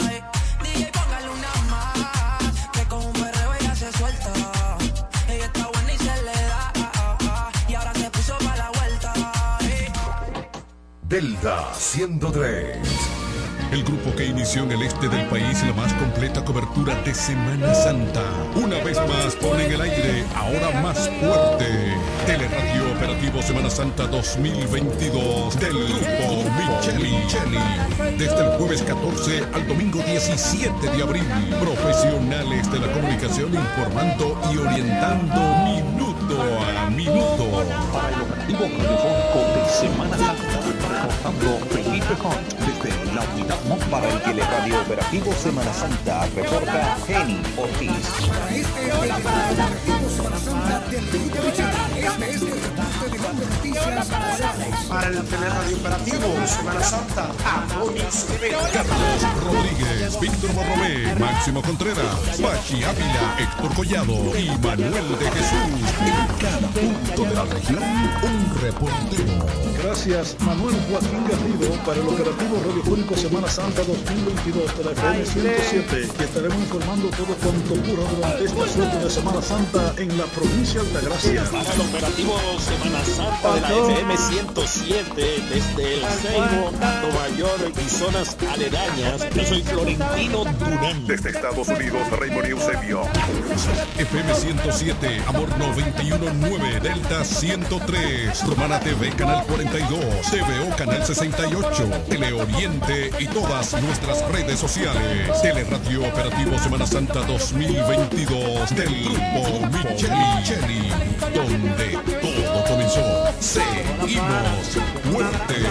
Ay, DJ, póngale una más. Que con un perreo ella se suelta. Ella está buena y se le da. Y ahora se puso para la vuelta. Delta 103. El grupo que inició en el este del país la más completa cobertura de Semana Santa. Una vez más pone en el aire, ahora más fuerte. Teleradio Operativo Semana Santa 2022 del grupo Micheli. Desde el jueves 14 al domingo 17 de abril. Profesionales de la comunicación informando y orientando minuto a minuto. para de Semana Santa, reportando Felipe Hunt la unidad para el teleradio operativo Semana Santa, reporta Jenny Ortiz. Este operativo Semana Santa de las noticias Para el teleradio operativo Semana Santa, Adonis. Carlos Rodríguez, Víctor Borromé, Máximo Contreras, Pachi Ávila, Héctor Collado y Manuel de Jesús. En cada punto de la región, un reportero. Gracias, Manuel Joaquín Garrido, para el operativo radiofónico Semana Santa 2022 de la FM 107, que estaremos informando todo cuanto ocurra durante esta suerte de Semana Santa en la provincia de Altagracia. Para el operativo Semana Santa de la FM 107 desde el Ceibo, Nueva York y zonas aledañas. Yo soy Florentino Durán. Desde Estados Unidos, Raymond Eusebio. FM 107, Amor 919, Delta 103, Romana TV, Canal 42, TVO, Canal 68, Teleoriente y todas nuestras redes sociales. Teleradio Operativo Semana Santa 2022 del Grupo Micheli, donde todo comenzó. Seguimos fuertes.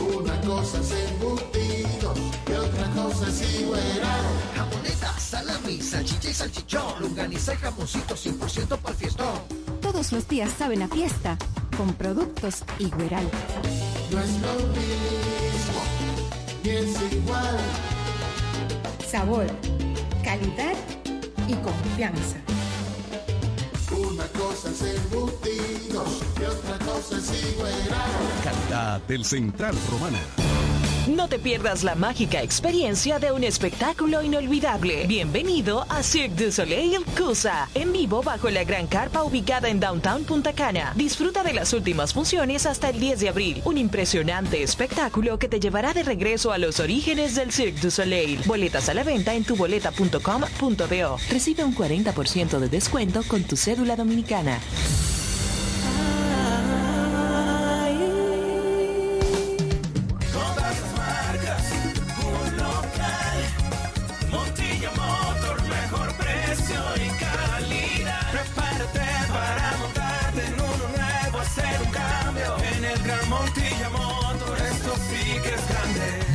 Una cosa es embutido y otra cosa es igueral. Jamoneta, salami, salchicha y salchichón, longaniza y jamoncito 100% para el fiestón. Todos los días saben a fiesta con productos Igueral. No es lo mismo, ni es igual. Sabor, calidad y confianza. Una cosa es embutido y otra cosa es igueral. Calidad del Central Romana. No te pierdas la mágica experiencia de un espectáculo inolvidable. Bienvenido a Cirque du Soleil Cusa, en vivo bajo la gran carpa ubicada en Downtown Punta Cana. Disfruta de las últimas funciones hasta el 10 de abril. Un impresionante espectáculo que te llevará de regreso a los orígenes del Cirque du Soleil. Boletas a la venta en tuboleta.com.do. Recibe un 40% de descuento con tu cédula dominicana.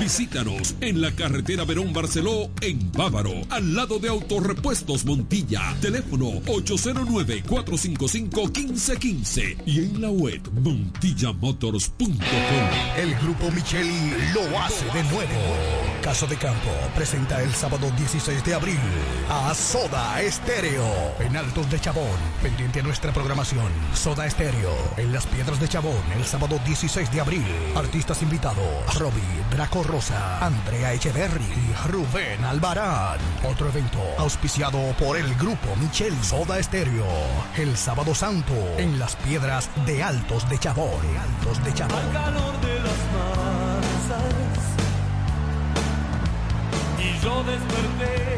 Visítanos en la carretera Verón Barceló, en Bávaro, al lado de Autorepuestos Montilla. Teléfono 809-455-1515 y en la web montillamotors.com. El Grupo Micheli lo hace de nuevo. Caso de Campo presenta el sábado 16 de abril a Soda Estéreo en Altos de Chabón. Pendiente a nuestra programación. Soda Estéreo en Las Piedras de Chabón el sábado 16 de abril. Artistas invitados: Robbie, Draco Rosa, Andrea Echeverry y Rubén Albarán. Otro evento auspiciado por el Grupo Micheli Soda Estéreo el sábado santo en Las Piedras de Altos de Chabón. Altos de Chabón. calor de yo desperté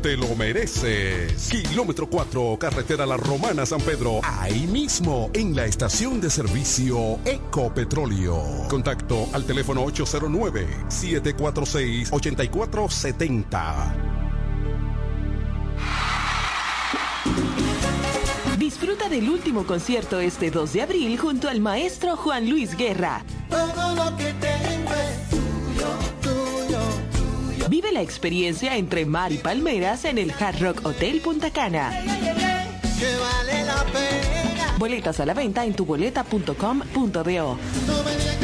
te lo mereces. Kilómetro 4, carretera La Romana San Pedro. Ahí mismo, en la estación de servicio Ecopetróleo. Contacto al teléfono 809-746-8470. Disfruta del último concierto este 2 de abril junto al maestro Juan Luis Guerra. Todo lo que tengo Vive la experiencia entre mar y palmeras en el Hard Rock Hotel Punta Cana. Boletas a la venta en tuboleta.com.do.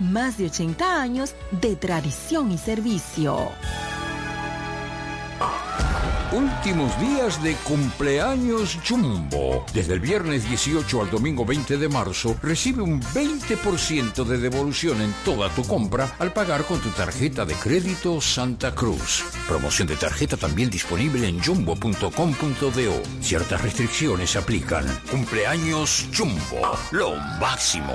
más de 80 años de tradición y servicio. Últimos días de cumpleaños Jumbo. Desde el viernes 18 al domingo 20 de marzo, recibe un 20% de devolución en toda tu compra al pagar con tu tarjeta de crédito Santa Cruz. Promoción de tarjeta también disponible en jumbo.com.do. Ciertas restricciones aplican. Cumpleaños Jumbo. Lo máximo.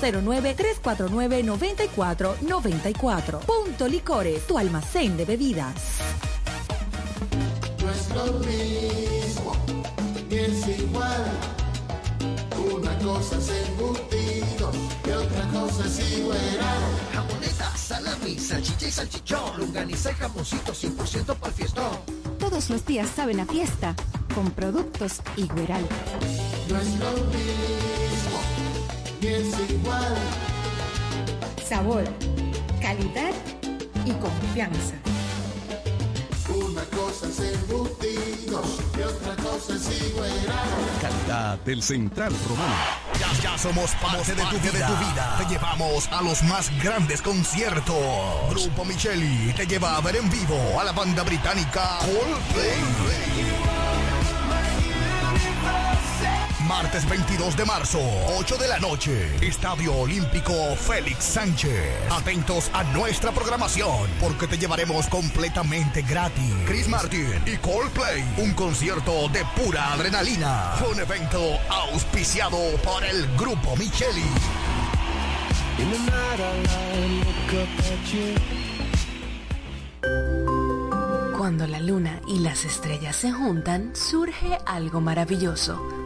809-349-9494. Punto Licores, tu almacén de bebidas. No es lo mismo, ni es igual. Una cosa es embutido y otra cosa es igual. Jamoneta, salami, salchicha y salchichón, longaniza y jamoncito 100% para el fiestón. Todos los días saben a fiesta con productos Igueral. No igual. Sabor, calidad y confianza. Una cosa es embutidos y otra cosa es igual. Calidad del Central Romano. Ya, ya somos parte de tu, vida. de tu vida. Te llevamos a los más grandes conciertos. Grupo Micheli te lleva a ver en vivo a la banda británica Coldplay. Martes 22 de marzo, 8 de la noche, Estadio Olímpico Félix Sánchez. Atentos a nuestra programación, porque te llevaremos completamente gratis. Chris Martin y Coldplay, un concierto de pura adrenalina. Un evento auspiciado por el Grupo Micheli. Cuando la luna y las estrellas se juntan, surge algo maravilloso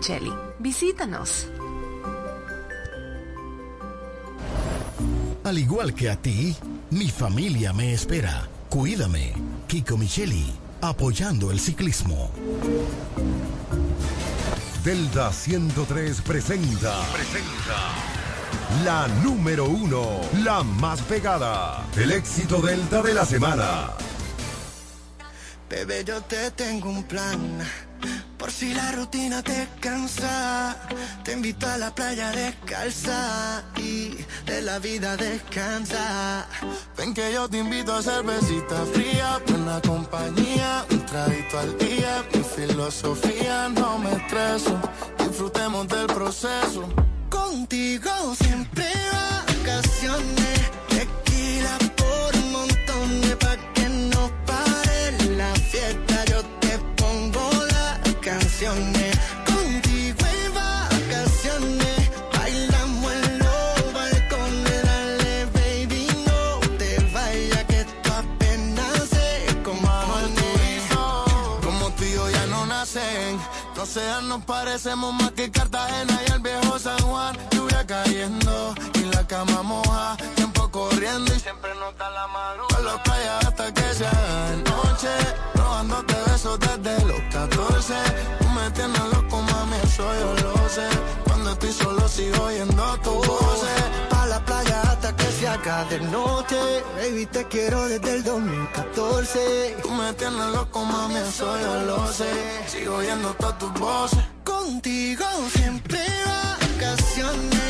Micheli. Visítanos. Al igual que a ti, mi familia me espera. Cuídame. Kiko Micheli, apoyando el ciclismo. Delta 103 presenta. Presenta. La número uno, la más pegada. El éxito Delta de la semana. Bebé, yo te tengo un plan. Por si la rutina te cansa, te invito a la playa descalza y de la vida descansa. Ven que yo te invito a cervecita fría, buena compañía, un traguito al día. Mi filosofía no me estreso, disfrutemos del proceso. Contigo siempre vacaciones, las canciones. Contigo en vacaciones, bailamos en los balcones. Dale, baby, no te vayas que esto apenas compone. Como tú y yo ya no nacen. No sean, nos parecemos más que Cartagena y el viejo San Juan. Lluvia cayendo y la cama moja. Corriendo y siempre nota la madrugada. Con los playas hasta que se haga noche. Robándote besos desde los 14. Tú me tienes loco, mami, eso yo lo sé. Cuando estoy solo sigo oyendo tu voz. Pa' la playa hasta que se haga de noche. Baby, te quiero desde el 2014. Tú me tienes loco, mami, eso yo lo sé. Sigo oyendo todas tus voces. Contigo siempre vacaciones.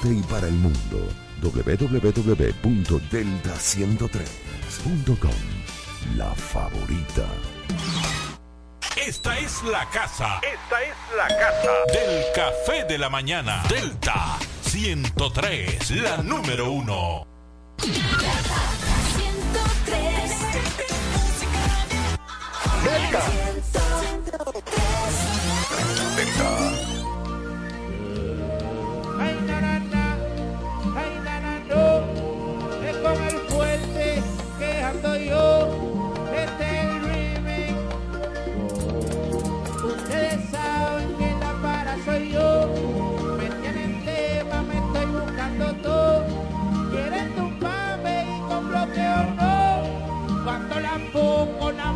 este y para el mundo, www.delta103.com. La favorita. Esta es la casa. Esta es la casa del café de la mañana. Delta 103, la número uno. Ay, la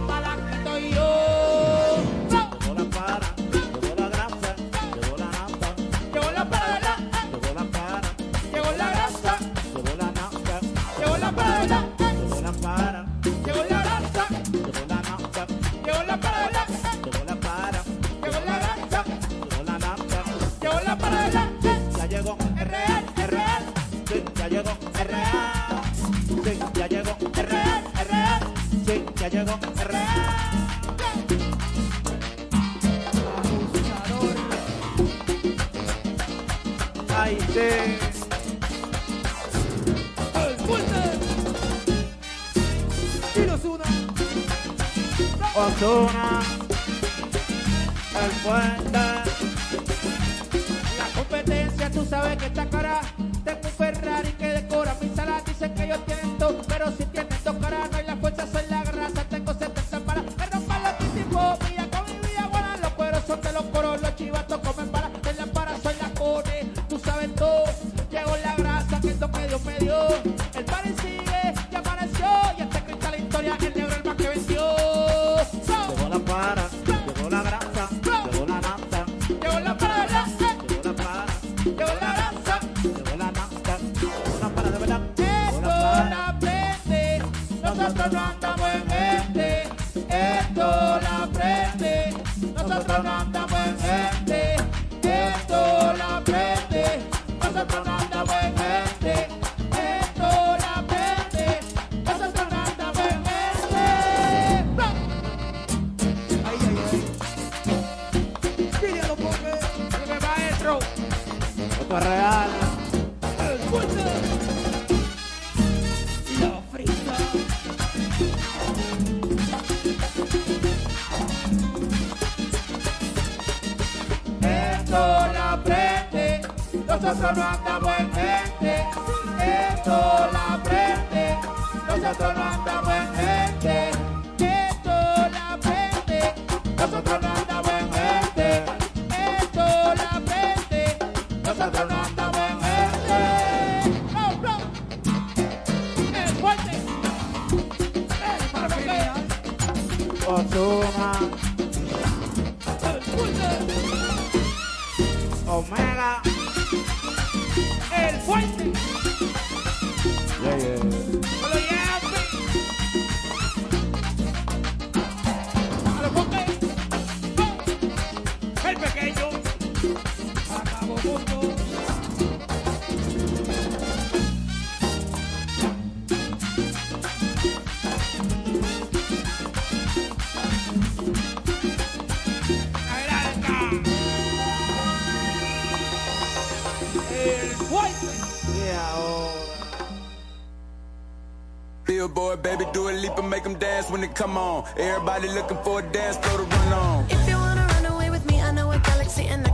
Osuna, el puente. La competencia, tú sabes que está cara. Omega. El fuerte. make them dance when they come on. Everybody looking for a dance, throw the run on. If you wanna run away with me, I know a galaxy and I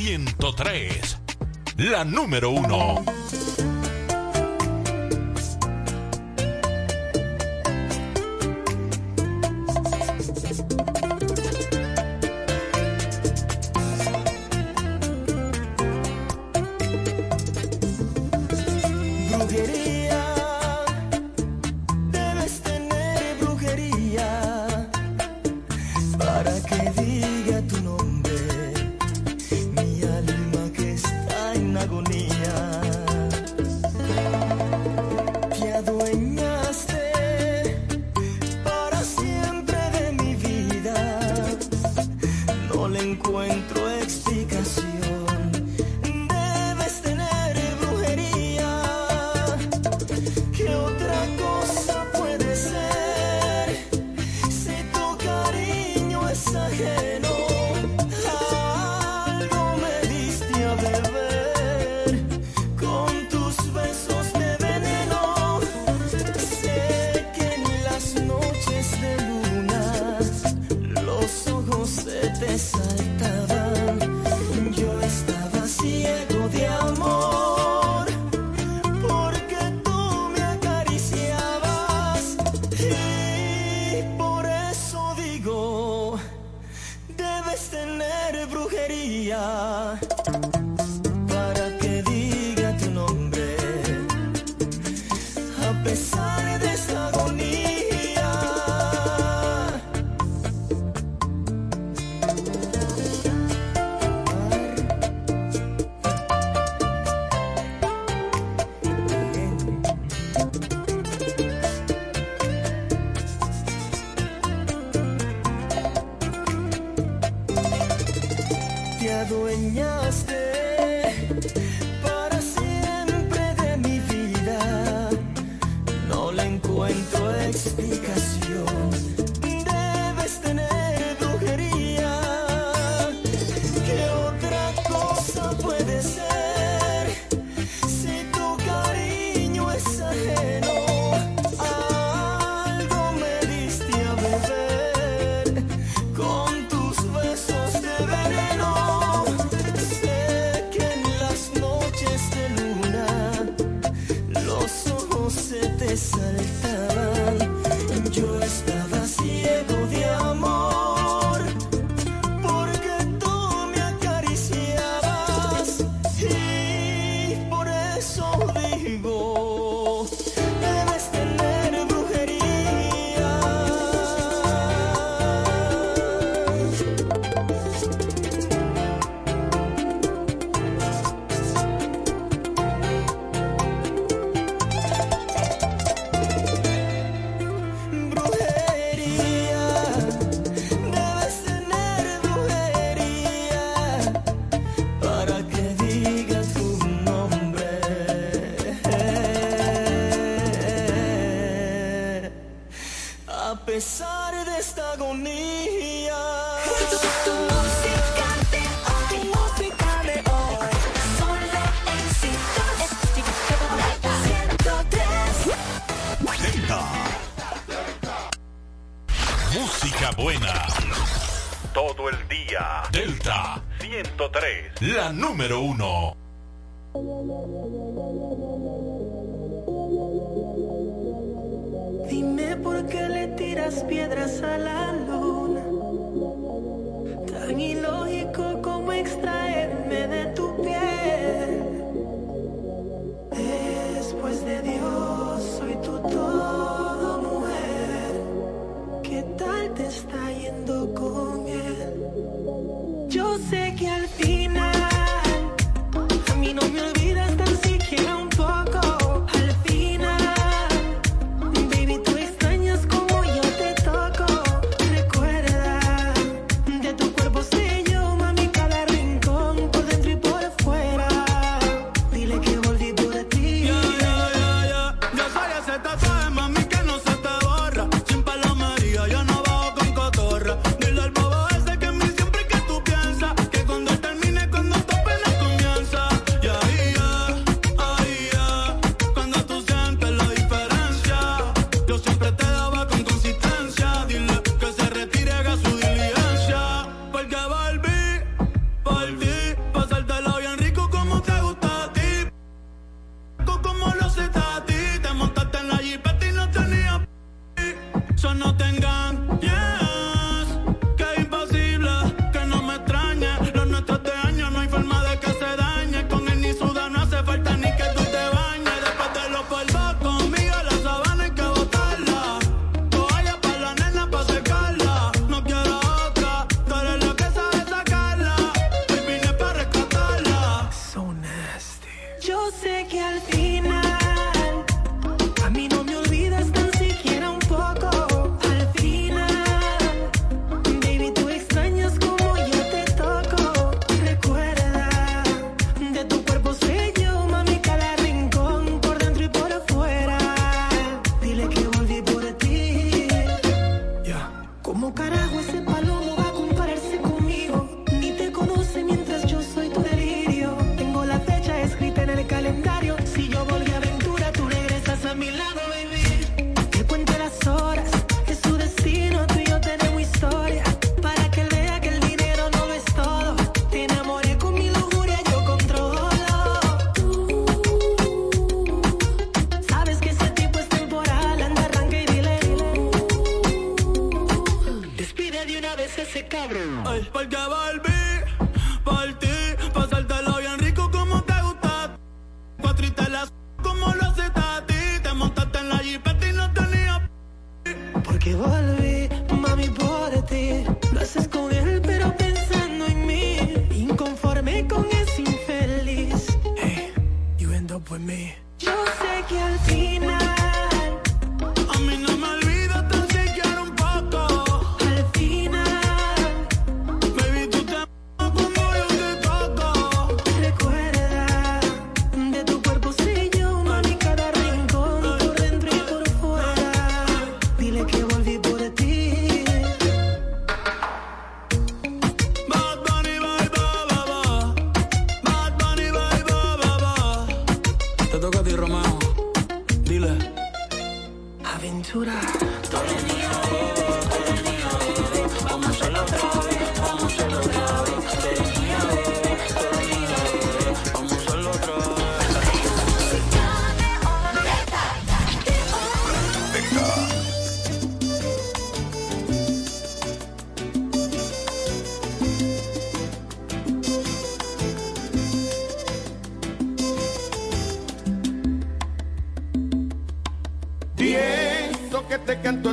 103. La número uno.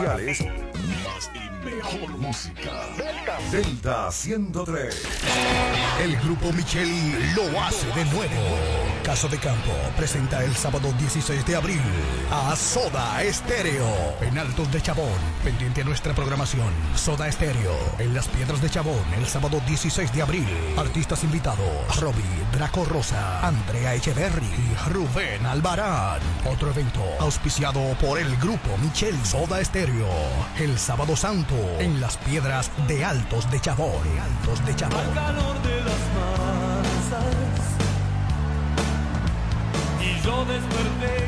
más y mejor música. Delta 103. El grupo Micheli lo hace de nuevo. Caso de Campo presenta el sábado 16 de abril a Soda Estéreo en Altos de Chabón. Pendiente a nuestra programación. Soda Estéreo en Las Piedras de Chabón el sábado 16 de abril. Artistas invitados: Robbie, Draco Rosa, Andrea Echeverry y Rubén Albarán. Otro evento auspiciado por el grupo Micheli Soda Estéreo. El sábado santo en Las Piedras de Altos de Chabón. Altos de Chabón. Yo desperté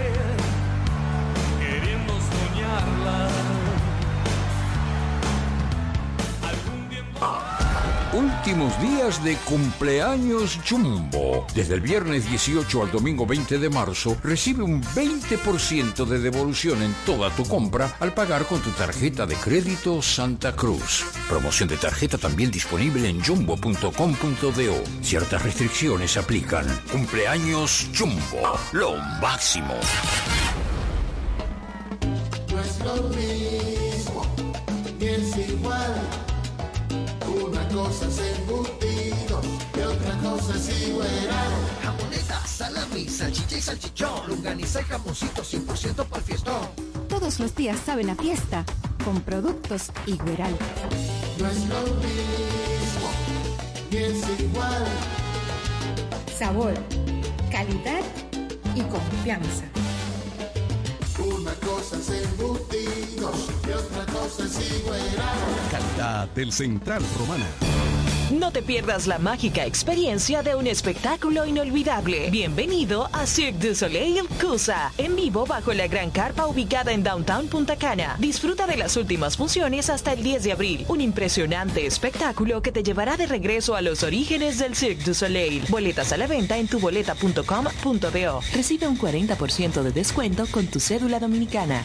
Últimos días de cumpleaños Jumbo. Desde el viernes 18 al domingo 20 de marzo, recibe un 20% de devolución en toda tu compra al pagar con tu tarjeta de crédito Santa Cruz. Promoción de tarjeta también disponible en jumbo.com.do. Ciertas restricciones aplican. Cumpleaños Jumbo. Lo máximo. Cosa es embutido y otra cosa es igual. Jamoneta, salami, salchicha y salchichón. Lunganiza y jamoncito 100% para el fiestón. Todos los días saben a fiesta con productos Igueral. No es lo mismo, ni es igual. Sabor, calidad y confianza. Una cosa es embutidos y otra cosa es igual. Calidad del Central Romana. No te pierdas la mágica experiencia de un espectáculo inolvidable. Bienvenido a Cirque du Soleil Cusa, en vivo bajo la gran carpa ubicada en Downtown Punta Cana. Disfruta de las últimas funciones hasta el 10 de abril. Un impresionante espectáculo que te llevará de regreso a los orígenes del Cirque du Soleil. Boletas a la venta en tuboleta.com.do. Recibe un 40% de descuento con tu cédula dominicana.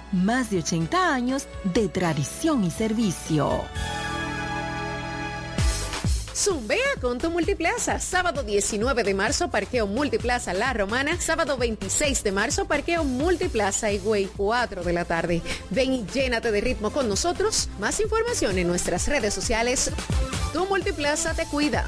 más de 80 años de tradición y servicio. Zumbea con tu Multiplaza. Sábado 19 de marzo, Parqueo Multiplaza La Romana. Sábado 26 de marzo, Parqueo Multiplaza Higüey, 4 de la tarde. Ven y llénate de ritmo con nosotros. Más información en nuestras redes sociales. Tu Multiplaza te cuida.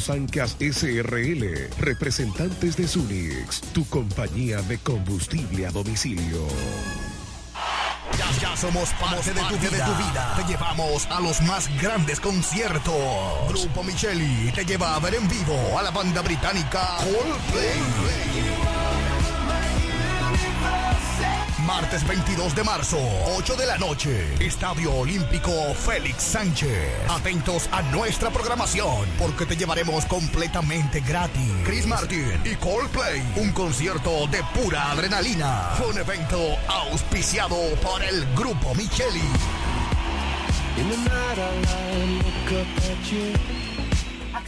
Ancas SRL, representantes de Sunix, tu compañía de combustible a domicilio. Ya, somos parte, de tu, de, tu vida. Te llevamos a los más grandes conciertos. Grupo Micheli te lleva a ver en vivo a la banda británica Coldplay. Martes 22 de marzo, 8 de la noche. Estadio Olímpico Félix Sánchez. Atentos a nuestra programación porque te llevaremos completamente gratis. Chris Martin y Coldplay. Un concierto de pura adrenalina. Fue un evento auspiciado por el Grupo Micheli. I look at you.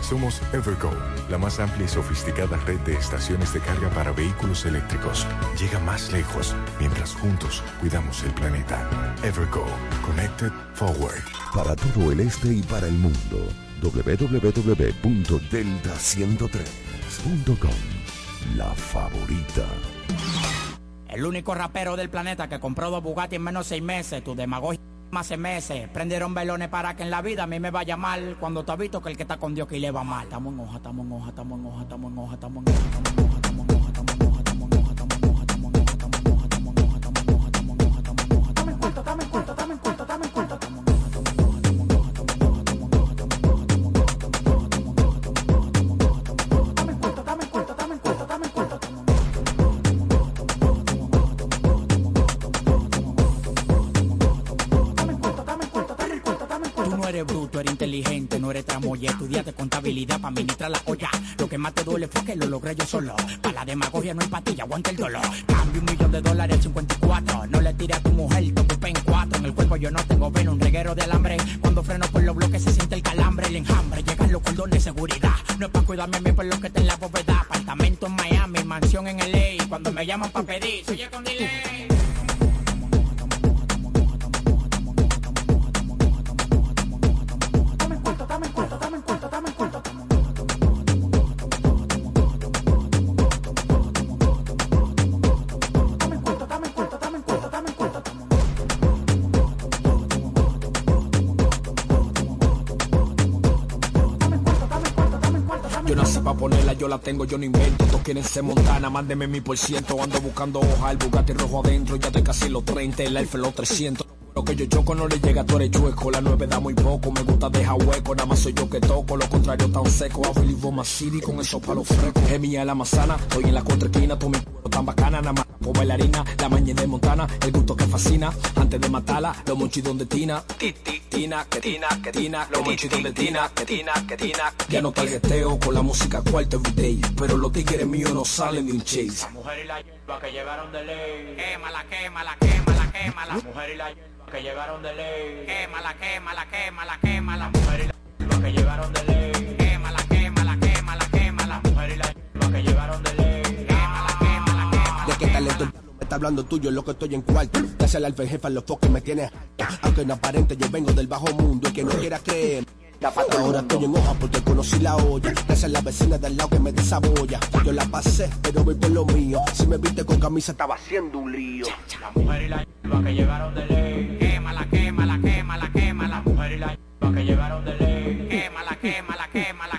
Somos Evergo, la más amplia y sofisticada red de estaciones de carga para vehículos eléctricos. Llega más lejos mientras juntos cuidamos el planeta. Evergo, Connected Forward. Para todo el este y para el mundo, www.delta103.com. La favorita. El único rapero del planeta que compró dos Bugatti en menos de seis meses, tu demagogia. Hace meses prendieron velones para que en la vida a mí me vaya mal. Cuando te visto que el que está con Dios que le va mal. Estamos en hoja, estamos en hoja, estamos en hoja, estamos en hoja, estamos en hoja, estamos en hoja, estamos en hoja, en hoja, en hoja, en hoja, Contabilidad para administrar la olla. Lo que más te duele fue que lo logré yo solo. Para la demagogia no hay patilla, aguanta el dolor. Cambio un millón de dólares al 54. No le tires a tu mujer, ocupé en cuatro. En el cuerpo yo no tengo veno, un reguero de alambre. Cuando freno por los bloques se siente el calambre, el enjambre. Llegan los cordones de seguridad. No es para cuidarme a mí por lo que está en la bóveda. Apartamento en Miami, mansión en LA. Cuando me llaman para pedir, soy con delay. Yo no invento. Todos quieren ser montana, mándeme mi por ciento. Ando buscando hoja, el Bugatti rojo adentro. Ya estoy casi los 30, el Alfa los 300. Lo que yo choco no le llega, tú eres chueco. La 9 da muy poco, me gusta dejar hueco. Nada más soy yo que toco, lo contrario tan seco. Want my city con esos palos frescos. Es mía la manzana, estoy en la contraesquina. Tú culo tan bacana, nada más por bailarina. La mañana de Montana, el gusto que fascina. Antes de matarla, los monchidos de Tina. Ti, ti, Tina, que Tina, que Tina. Los monchidos de Tina, que Tina, que Tina. Ya no targeteo con la música cuarto everyday. Pero los tigres míos no salen de un chase. La mujer y la hierba que llegaron de ley. Quémala, quémala, quémala, quémala. La mujer y la hierba que llegaron de ley. Quémala, quémala, quémala, quémala. La mujer y la hierba que llegaron de ley. Quémala, quémala, quémala, quémala. La mujer y la hierba que llegaron de ley está hablando tuyo, lo que estoy en cuarto. Ya sea el alfa jefa, los foques me tienes. Aunque no aparente, yo vengo del bajo mundo y que no quiera creer. Ahora estoy en hoja porque conocí la olla. Esa es la vecina del lado que me desaboya. Yo la pasé, pero voy por lo mío. Si me viste con camisa, estaba haciendo un lío. La mujer y la yerba que llegaron de ley. Quémala, quémala, quémala, quema, La mujer y la yerba que llegaron de ley. Quémala, quémala, quémala.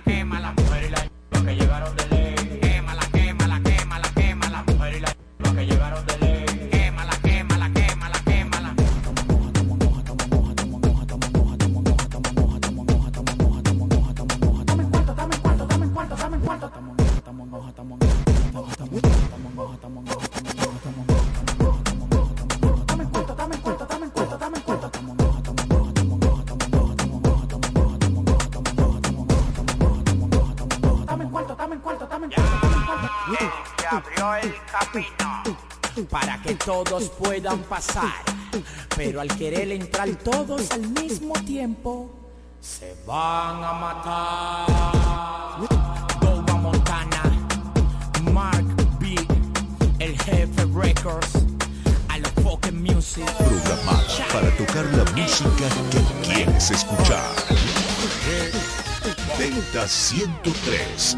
para que todos puedan pasar. Pero al querer entrar todos al mismo tiempo, se van a matar. Boba Montana, Mark B, el jefe Records, a los Fucking Music. Programada para tocar la música que quieres escuchar. Delta 103.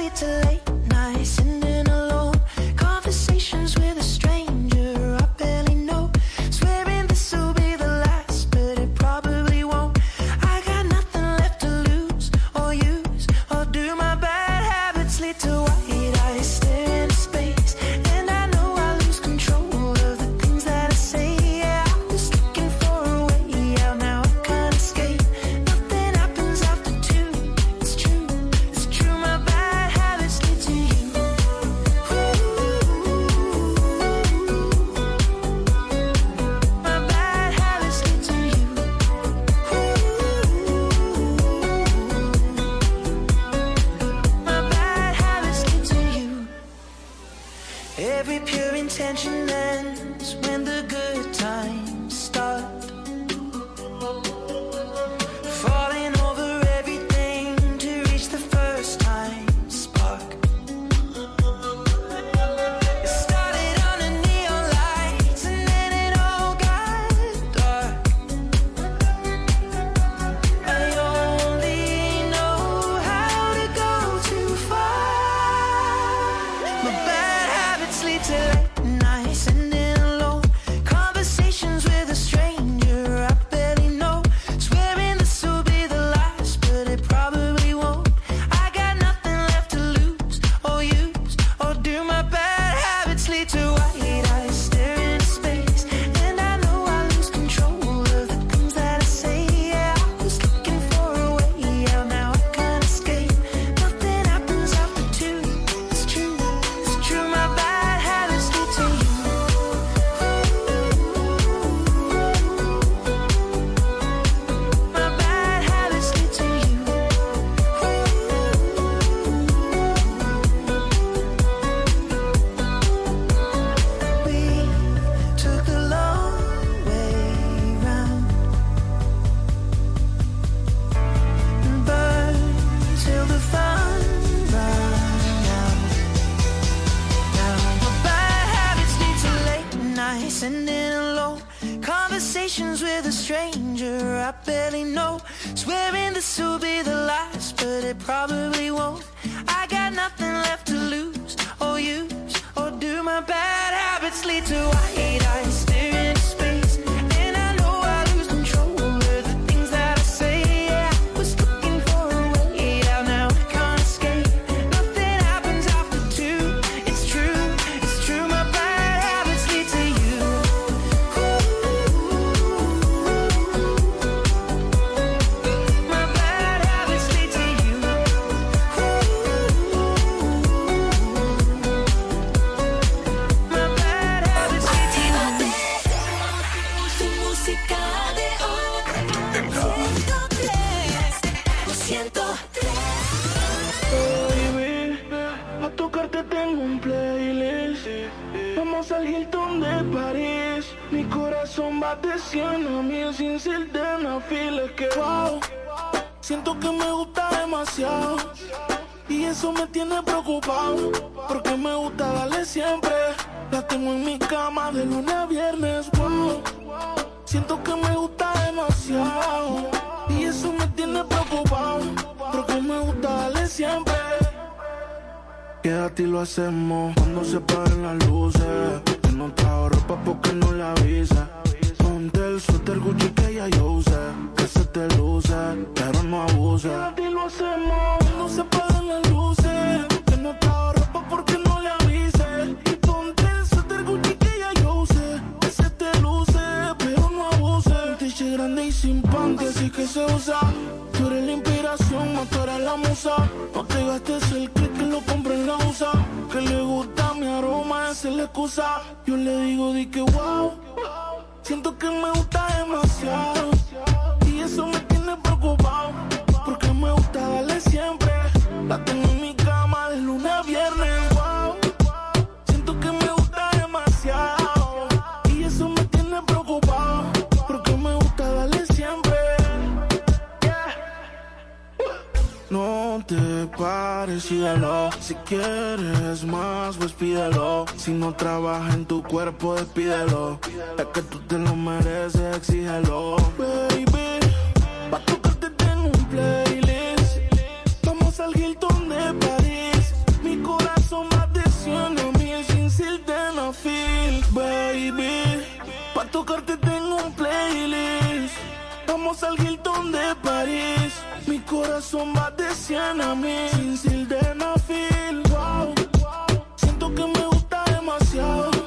actually too late Cuando se paren las luces. Que no trajo ropa porque no le avisa. Ponte el suéter Gucci que ya yo usé. Que se te luce, pero no abuse. Y lo hacemos cuando se paren las luces. Que se usa. Tú eres la inspiración, no tú eres la musa. No te gastes el click que lo compre en la USA. Que le gusta mi aroma, esa es la excusa. Yo le digo, di que wow. Siento que me gusta demasiado. Y eso me tiene preocupado. Porque me gusta darle siempre. La tengo en mi cama de lunes a viernes. Te pares, síguelo. Si quieres más, pues pídelo. Si no trabaja en tu cuerpo, despídelo. Es que tú te lo mereces, exígelo. Baby, pa' tocarte tengo un playlist. Vamos al Hilton de París. Mi corazón va de 100 a mil sin sildenafil. Baby, pa' tocarte tengo un playlist. Vamos al Hilton de París. Mi corazón va de 100 a mil sin sildenafil. Wow. Siento que me gusta demasiado.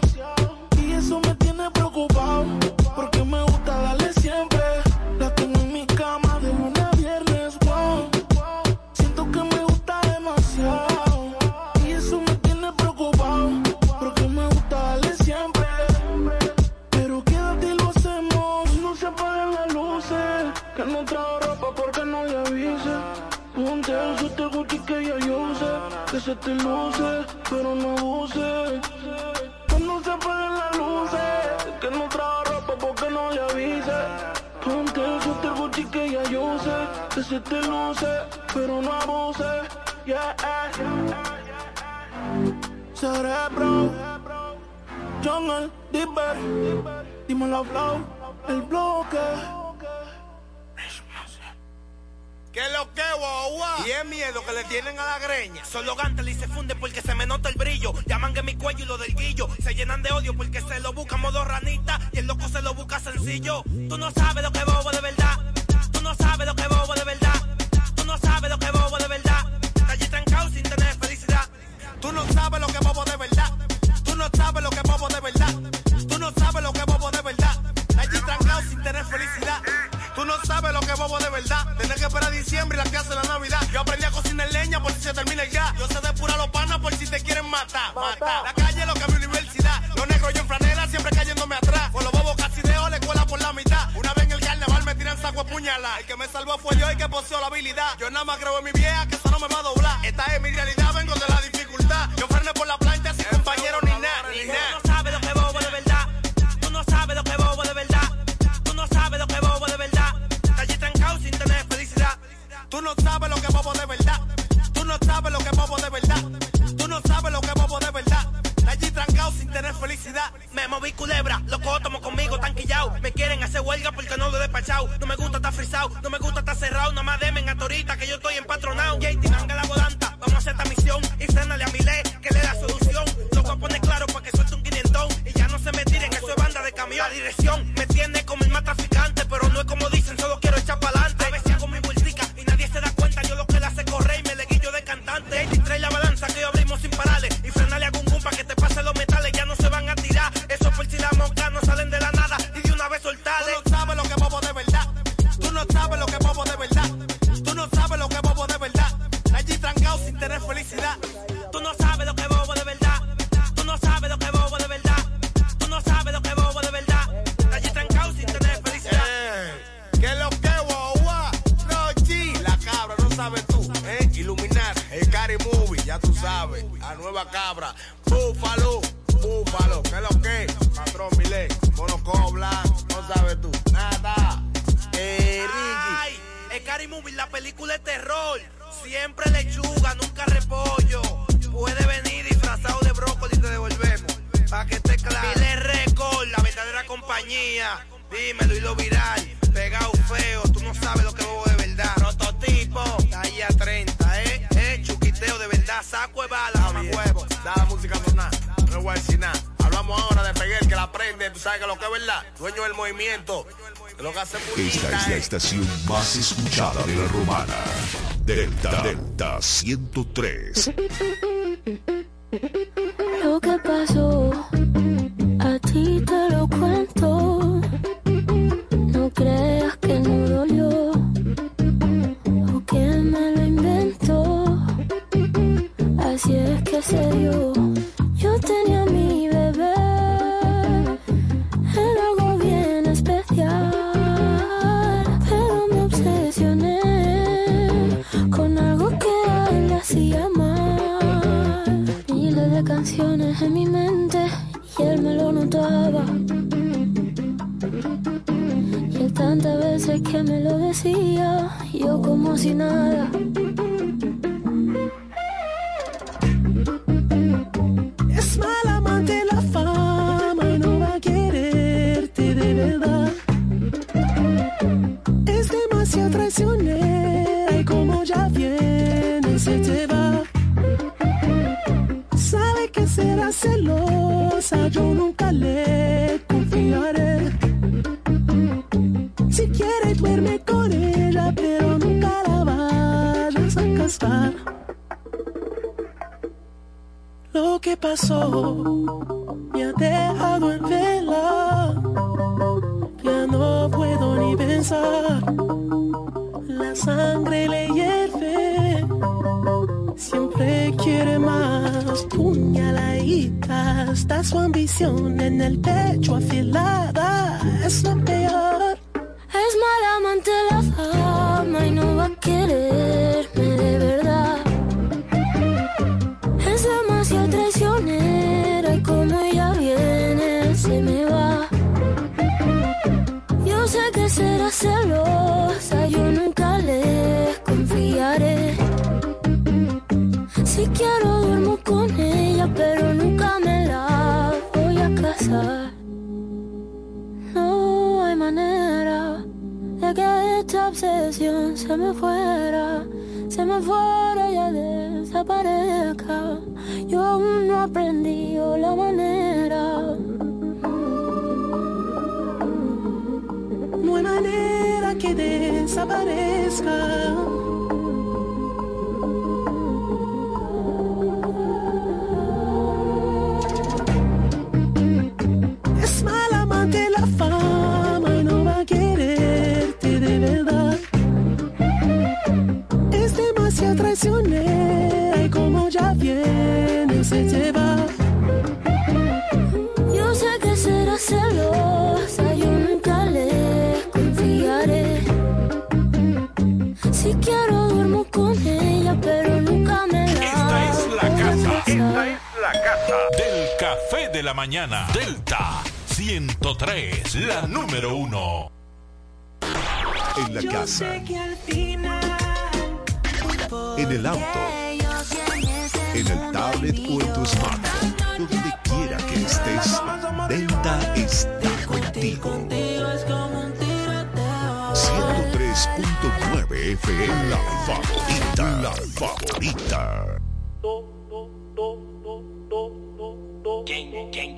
El suéter Gucci que ya yo usé. Que se te luce, pero no abuse. Que no se apaguen las luces. Que no trajo ropa porque no le avise. Ponte el suéter Gucci que ya yo usé. Que se te luce, pero no abuse. Yeah. Cerebro. Jungle, Dipper. Dime la flow, el bloque. Y es miedo que le tienen a la greña. Solo gantel y se funde porque se me nota el brillo. Llaman que mi cuello y lo del guillo. Se llenan de odio porque se lo busca modo ranita. Y el loco se lo busca sencillo. Tú no sabes lo que bobo de verdad. Tú no sabes lo que bobo de verdad. Tú no sabes lo que bobo de verdad. Está allí trancado sin tener felicidad. Tú no sabes lo que bobo de verdad. Tú no sabes lo que bobo de verdad. Tú no sabes lo que bobo de verdad. Está allí trancado sin tener felicidad. Tú no sabes lo que bobo de verdad. Tener que esperar diciembre y la matar. Matar. La calle lo que es mi universidad. Los negros yo en franela siempre cayéndome atrás. Por los bobos casi dejo la escuela por la mitad. Una vez en el carnaval me tiran saco a puñalar. El que me salvó fue yo y que poseó la habilidad. Yo nada más creo en mi vieja que eso no me va a doblar. Esta es mi realidad, estación más escuchada de la romana. Delta Delta 103. me ha dejado en vela. Ya no puedo ni pensar. La sangre le hierve. Siempre quiere más. Puñaladita. Está su ambición en el pecho afilada. La Esta es la casa, esta es la casa del café de la mañana. Delta 103, la número uno. En la casa. En el auto. En el tablet o en tu smartphone. Donde quiera que estés, Delta está contigo. FM. La favorita, la favorita. Gang, gang,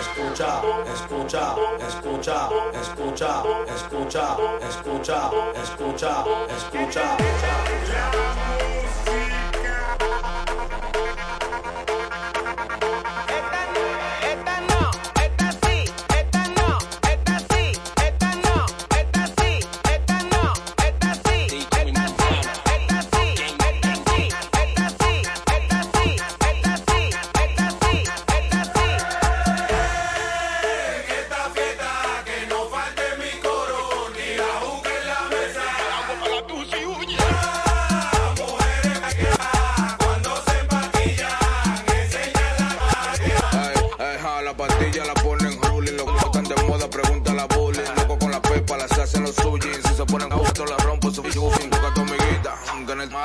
Escucha, escucha, escucha, escucha, escucha, escucha, escucha, escucha.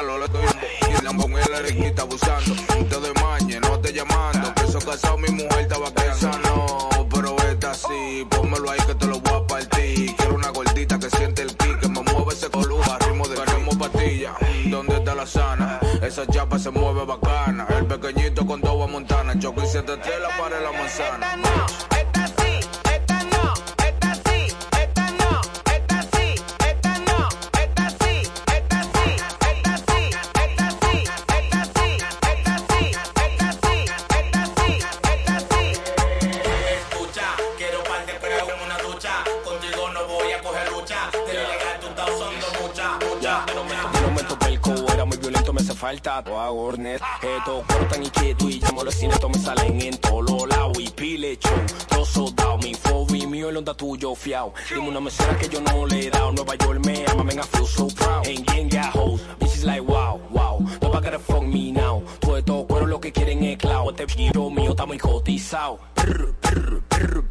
Palo, le doy un y la riquita abusando. Te doy mañe, no te llamando. Que eso casado mi mujer estaba. No, pero esta sí, pónmelo ahí que te lo voy a partir. Quiero una gordita que siente el ki, que me mueve ese coluja, ritmo de queremos patilla. ¿Dónde está la sana? Esa chapa se mueve falta toda hornet. Esto cortan y quieto y llamo los cines, me salen en todos los lados y pile show. Todo soldado, mi fobi mío, el onda tuyo fiao. Dime una mesera que yo no le he dado. Nueva York me ama, man, I feel so proud. Ain't gang got hoes, bitches like wow, wow. Nobody gotta fuck me now. Todo esto cuero lo que quieren es cloud. Este giro mío está muy cotizado. Brr, brr, brr,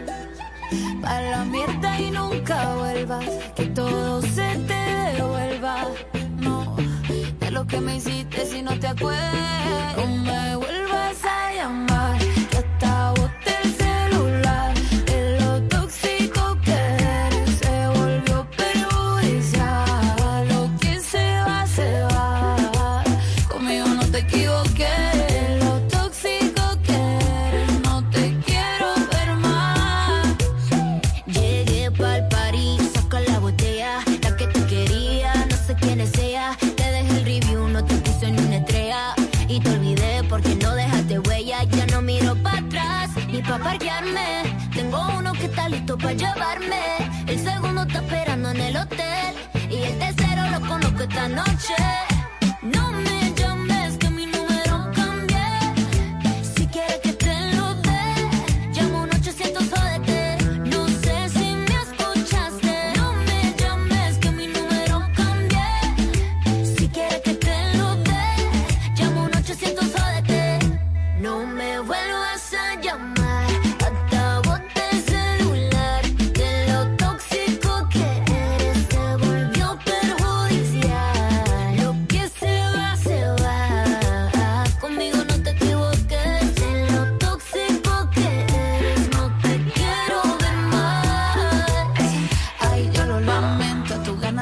Pa' la mierda y nunca vuelvas. Que todo se te devuelva. No, de lo que me hiciste si no te acuerdas.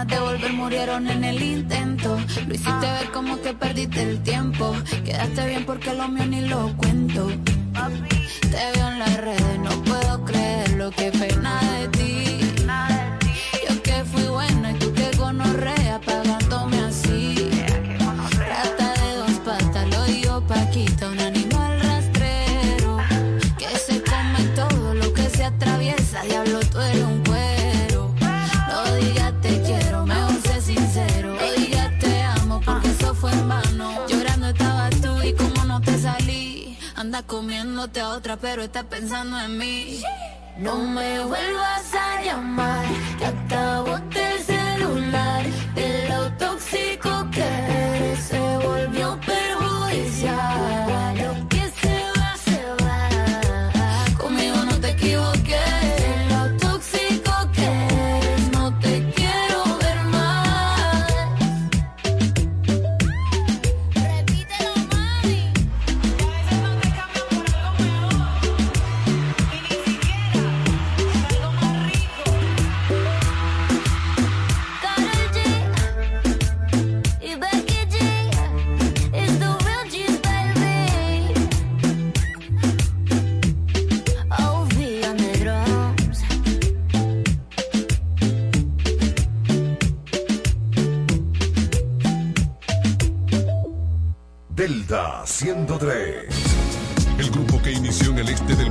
De volver murieron en el intento. Lo hiciste ver como que perdiste el tiempo. Quedaste bien porque lo mío ni lo cuento. Te veo en las redes, no puedo creer lo que pena de ti. Comiéndote a otra, pero está pensando en mí. No me vuelvas a llamar, que acabo el celular. De lo tóxico que eres se volvió perjudicial. 103.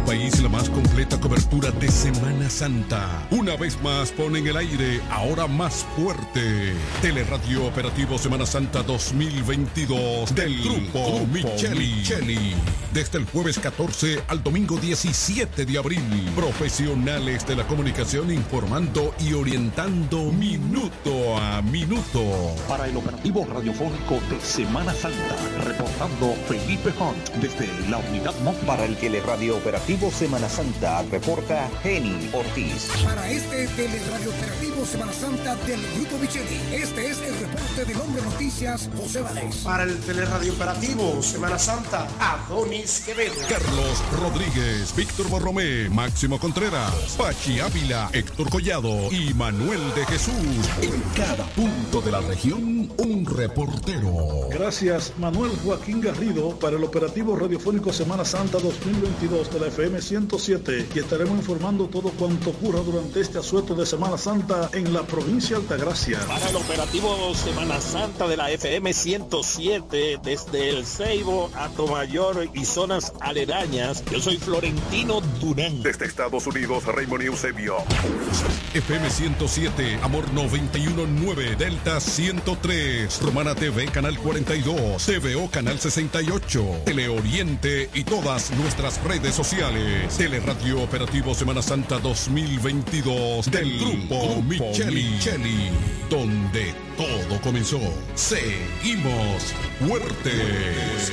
País la más completa cobertura de Semana Santa. Una vez más pone en el aire, ahora más fuerte, Teleradio Operativo Semana Santa 2022 del grupo Micheli. Desde el jueves 14 al domingo 17 de abril. Profesionales de la comunicación informando y orientando minuto a minuto. Para el operativo radiofónico de Semana Santa, reportando Felipe Hunt desde la unidad móvil. Para el teleradio operativo Semana Santa, reporta Jenny Ortiz. Para este teleradio operativo Semana Santa del Grupo Micheli, este es el reporte del hombre noticias José Valdés. Para el teleradio operativo Semana Santa, Adonis Quevedo. Carlos Rodríguez, Víctor Borromé, Máximo Contreras, Pachi Ávila, Héctor Collado y Manuel de Jesús. En cada punto de la región, un reportero. Gracias Manuel Joaquín Garrido para el operativo radiofónico Semana Santa 2022 de la FM 107 y estaremos informando todo cuanto ocurra durante este asueto de Semana Santa en la provincia de Altagracia. Para el operativo Semana Santa de la FM 107 desde el Ceibo a Tomayor y zonas aledañas, yo soy Florentino Durán. Desde Estados Unidos, Raymond Eusebio. FM 107, Amor 919, Delta 103, Romana TV, Canal 42, TVO, Canal 68, Teleoriente y todas nuestras redes sociales. Teleradio Operativo Semana Santa 2022 del Grupo Micheli, donde todo comenzó. Seguimos fuertes.